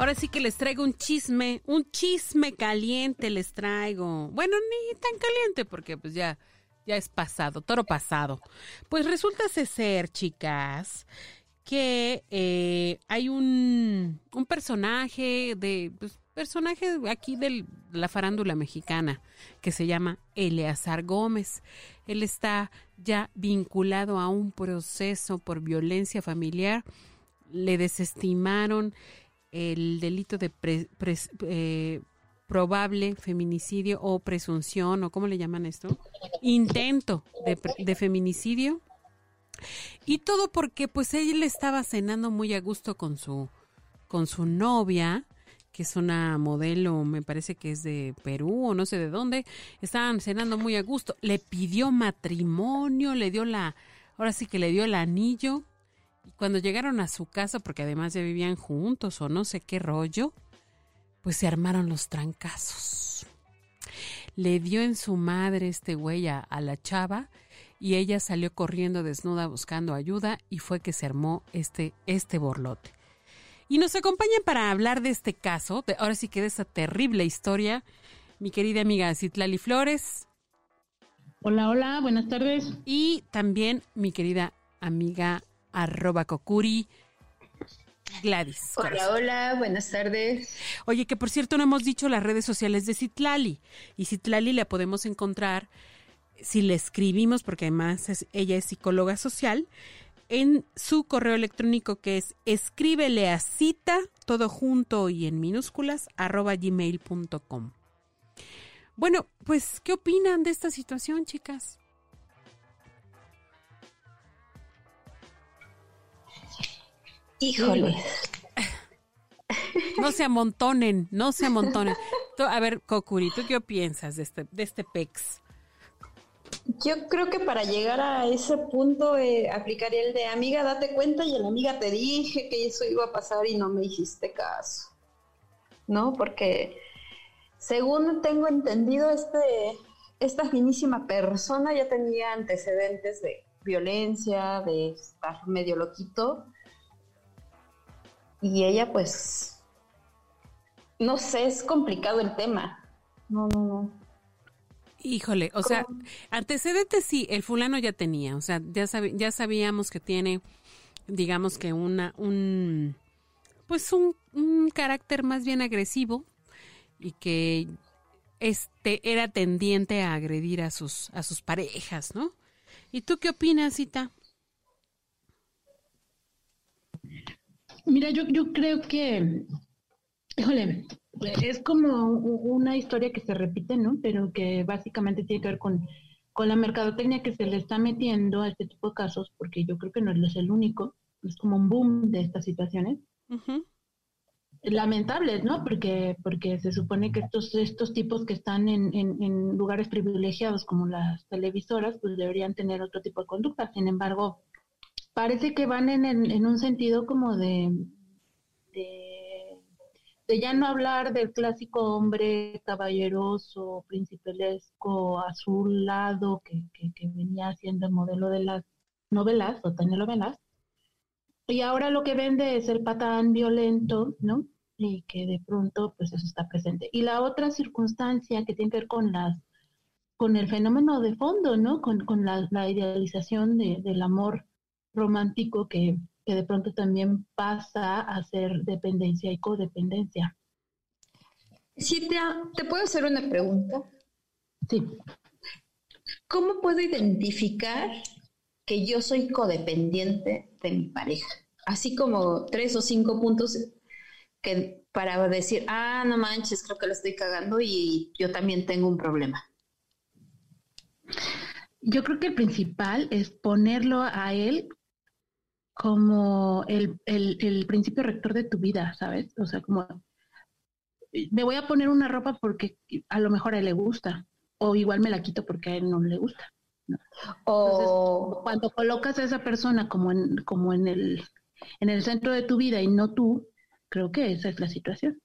Ahora sí que les traigo un chisme, un chisme caliente les traigo. Bueno, ni tan caliente porque pues ya, ya es pasado, toro pasado. Pues resulta ser, chicas, que eh, hay un, un personaje de, pues, personaje aquí de la farándula mexicana que se llama Eleazar Gómez. Él está ya vinculado a un proceso por violencia familiar. Le desestimaron el delito de eh, probable feminicidio o presunción o cómo le llaman esto intento de, de, feminicidio. Y todo porque pues él estaba cenando muy a gusto con su con su novia que es una modelo, me parece que es de Perú o no sé de dónde, estaban cenando muy a gusto, le pidió matrimonio, le dio la, ahora sí que le dio el anillo, y cuando llegaron a su casa, porque además ya vivían juntos o no sé qué rollo, pues se armaron los trancazos. Le dio en su madre este güey a, la chava y ella salió corriendo desnuda buscando ayuda y fue que se armó este, este borlote. Y nos acompaña para hablar de este caso, de, ahora sí que de esta terrible historia, mi querida amiga Citlali Flores. Hola, hola, buenas tardes. Y también mi querida amiga arroba Kokuri. Gladys. Hola, hola, buenas tardes. Oye, que por cierto no hemos dicho las redes sociales de Citlali. Y Citlali la podemos encontrar si le escribimos, porque además ella es psicóloga social, en su correo electrónico que es escríbele a cita, todo junto y en minúsculas, arroba gmail.com. Bueno, pues, ¿qué opinan de esta situación, chicas? Híjole. No se amontonen, no se amontonen. A ver, Kokuri, ¿tú qué piensas de este, de este PEX? Yo creo que para llegar a ese punto eh, aplicaría el de amiga, date cuenta y la amiga te dije que eso iba a pasar y no me hiciste caso. ¿No? Porque según tengo entendido, este, esta finísima persona ya tenía antecedentes de violencia, de estar medio loquito y ella pues, no sé, es complicado el tema. No, no, no. Híjole, o sea, antecedentes sí, el fulano ya tenía, o sea, ya, ya sabíamos que tiene, digamos que una, un, pues un, un carácter más bien agresivo y que este era tendiente a agredir a sus, a sus parejas, ¿no? ¿Y tú qué opinas, Cita? Mira, yo, yo creo que, híjole, es como una historia que se repite, ¿no? Pero que básicamente tiene que ver con, con la mercadotecnia que se le está metiendo a este tipo de casos, porque yo creo que no es el único, es como un boom de estas situaciones. Lamentables, ¿no? Porque, porque se supone que estos, estos tipos que están en, en, en lugares privilegiados como las televisoras, pues deberían tener otro tipo de conducta. Sin embargo, parece que van en, en, un sentido como de, de, ya no hablar del clásico hombre caballeroso, principesco, azulado, que, que, que venía siendo el modelo de las novelas o telenovelas. Y ahora lo que vende es el patán violento, ¿no? Y que de pronto, pues eso está presente. Y la otra circunstancia que tiene que ver con las con el fenómeno de fondo, ¿no? Con, con la, la idealización de, del amor romántico que, de pronto también pasa a ser dependencia y codependencia. Sí, te, te puedo hacer una pregunta. Sí. ¿Cómo puedo identificar que yo soy codependiente de mi pareja? Así como tres o cinco puntos que para decir, ah, no manches, creo que lo estoy cagando y yo también tengo un problema. Yo creo que el principal es ponerlo a él como el, el, principio rector de tu vida, ¿sabes? O sea, como me voy a poner una ropa porque a lo mejor a él le gusta, o igual me la quito porque a él no le gusta. O cuando colocas a esa persona como en, como en el, en el centro de tu vida y no tú, creo que esa es la situación.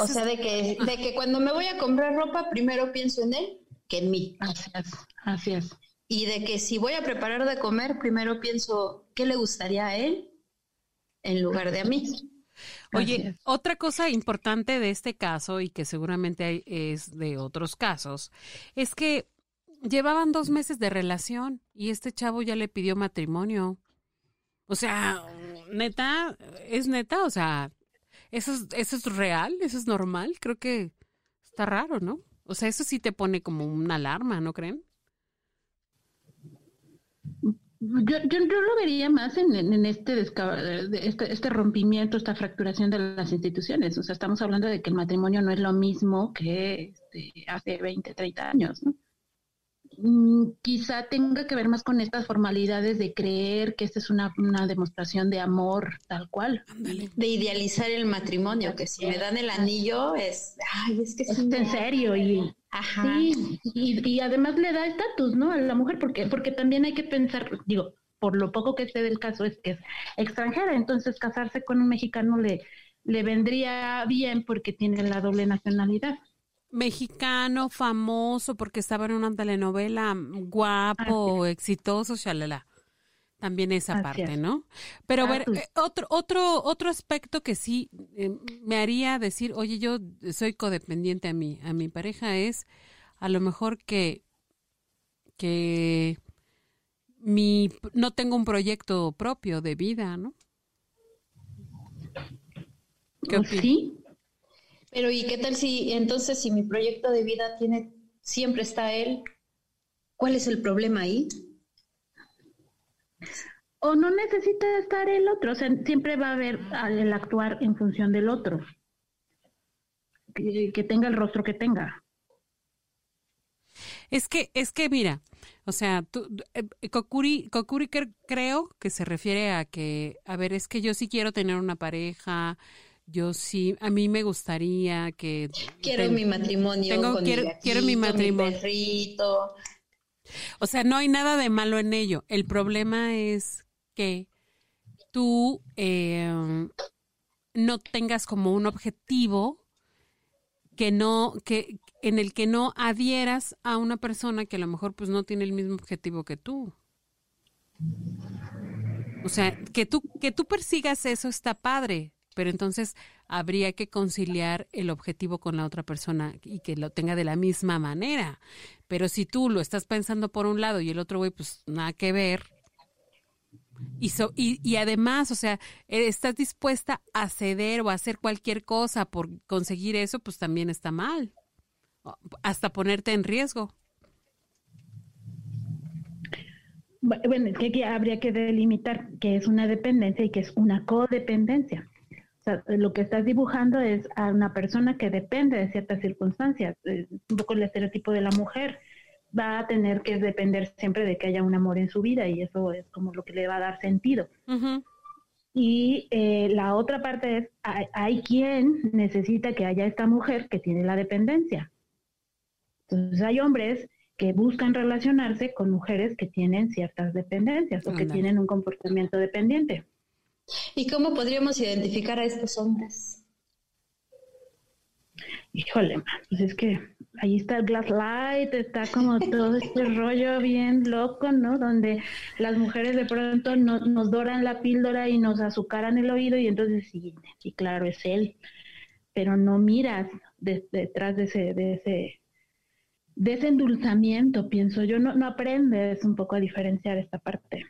o sea, de que, de que cuando me voy a comprar ropa, primero pienso en él que en mí. Así es, así es. Y de que si voy a preparar de comer, primero pienso qué le gustaría a él en lugar de a mí. Oye, otra cosa importante de este caso y que seguramente es de otros casos, es que llevaban dos meses de relación y este chavo ya le pidió matrimonio. O sea, neta, es neta, o sea, eso es, eso es real, eso es normal, creo que está raro, ¿no? O sea, eso sí te pone como una alarma, ¿no creen? Yo, yo, lo vería más en, en este, este, este rompimiento, esta fracturación de las instituciones. O sea, estamos hablando de que el matrimonio no es lo mismo que este, hace 20, 30 años, ¿no? Mm, quizá tenga que ver más con estas formalidades de creer que esta es una, demostración de amor tal cual. De idealizar el matrimonio, que si me dan el anillo es, ay, es que es en serio y, Sí, y, además le da estatus, ¿no? A la mujer, porque, porque también hay que pensar, digo, por lo poco que sé del caso es que es extranjera, entonces casarse con un mexicano le, le vendría bien porque tiene la doble nacionalidad mexicano famoso porque estaba en una telenovela guapo, exitoso, shalala. También esa parte, ¿no? Pero a ver, eh, otro, otro, otro aspecto que sí eh, me haría decir, oye, yo soy codependiente a mí, a mi pareja es a lo mejor que, que mi, no tengo un proyecto propio de vida, ¿no? ¿Qué sí, pero ¿y qué tal si entonces si mi proyecto de vida tiene siempre está él? ¿Cuál es el problema ahí? O no necesita estar el otro, o sea, siempre va a haber el actuar en función del otro. Que, tenga el rostro que tenga. Es que, es que mira, o sea, tú, eh, Kokuri, Kokuri creo que se refiere a que, a ver, es que yo sí quiero tener una pareja, yo sí, a mí me gustaría que... Quiero mi matrimonio. Tengo, con quiero, mi quiero mi matrimonio. O sea, no hay nada de malo en ello. El problema es que tú em, no tengas como un objetivo que no, que en el que no adhieras a una persona que a lo mejor pues no tiene el mismo objetivo que tú. O sea, que tú, que tú persigas eso está padre, pero entonces habría que conciliar el objetivo con la otra persona y que lo tenga de la misma manera. Pero si tú lo estás pensando por un lado y el otro güey, pues nada que ver. Y, y, y, además, o sea, eh, estás dispuesta a ceder o a hacer cualquier cosa por conseguir eso, pues también está mal. Hasta ponerte en riesgo. Bueno, es que aquí habría que delimitar que es una dependencia y que es una codependencia lo que estás dibujando es a una persona que depende de ciertas circunstancias. un poco el estereotipo de la mujer va a tener que depender siempre de que haya un amor en su vida y eso es como lo que le va a dar sentido. Y eh, la otra parte es, hay, quien necesita que haya esta mujer que tiene la dependencia. Entonces hay hombres que buscan relacionarse con mujeres que tienen ciertas dependencias o que tienen un comportamiento dependiente. ¿Y cómo podríamos identificar a estos hombres? Híjole, pues es que ahí está el glass light, está como todo este rollo bien loco, ¿no? Donde las mujeres de pronto nos doran la píldora y nos azucaran el oído y entonces sí, sí, claro, es él. Pero no miras detrás de ese, de ese, de ese endulzamiento, pienso yo, no, no aprendes un poco a diferenciar esta parte.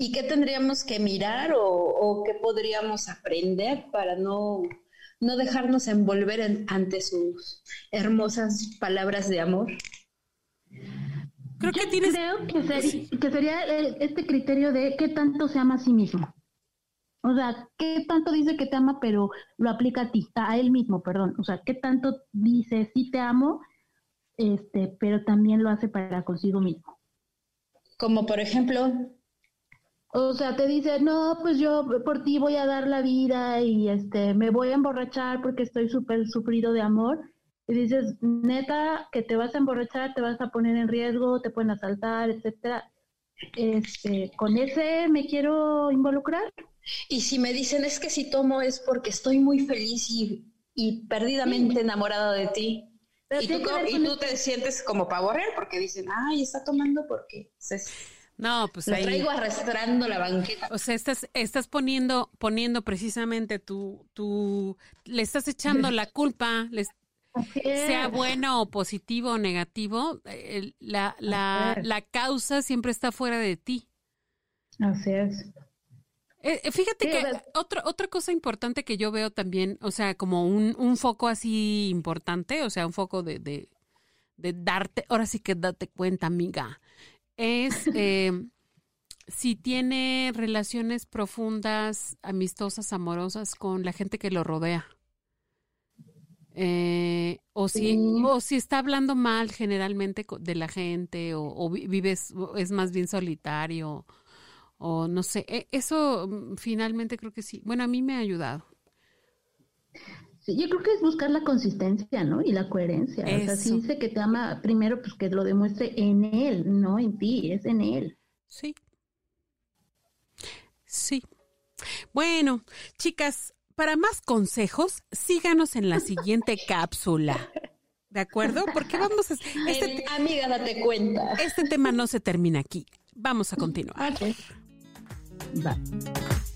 ¿Y qué tendríamos que mirar o, qué podríamos aprender para no, no dejarnos envolver ante sus hermosas palabras de amor? Creo que, tienes... creo que, sería este criterio de qué tanto se ama a sí mismo. O sea, qué tanto dice que te ama, pero lo aplica a ti, a él mismo, perdón. O sea, qué tanto dice sí te amo, este, pero también lo hace para consigo mismo. Como por ejemplo, O sea, te dice, no, pues yo por ti voy a dar la vida y este, me voy a emborrachar porque estoy súper sufrido de amor. Y dices, neta, que te vas a emborrachar, te vas a poner en riesgo, te pueden asaltar, etcétera. Este, con ese me quiero involucrar. Y si me dicen es que si tomo es porque estoy muy feliz y, y perdidamente enamorada de ti. y tú, te sientes como pavo porque dicen, ay, está tomando porque no, pues ahí. traigo arrastrando la banqueta. O sea, estás, estás poniendo, poniendo precisamente tu, tu, le estás echando la culpa, sea bueno o positivo o negativo, la, la, la causa siempre está fuera de ti. Así es. Eh, eh, fíjate que otra, otra cosa importante que yo veo también, o sea, como un, un foco así importante, o sea, un foco de, de, de darte, ahora sí que date cuenta, amiga, es eh, si tiene relaciones profundas, amistosas, amorosas con la gente que lo rodea. Eh, o si o si está hablando mal generalmente de la gente o, o vives es más bien solitario o no sé, e, eso mm, finalmente creo que sí. Bueno, a mí me ha ayudado. Sí, yo creo que es buscar la consistencia, ¿no? Y la coherencia. O sea, si dice que te ama, primero pues que lo demuestre en él, no en ti, es en él. Sí. Sí. Bueno, chicas, para más consejos, síganos en la siguiente cápsula. ¿De acuerdo? Porque vamos a... Este, amiga, date cuenta. Este tema no se termina aquí. Vamos a continuar. Bye.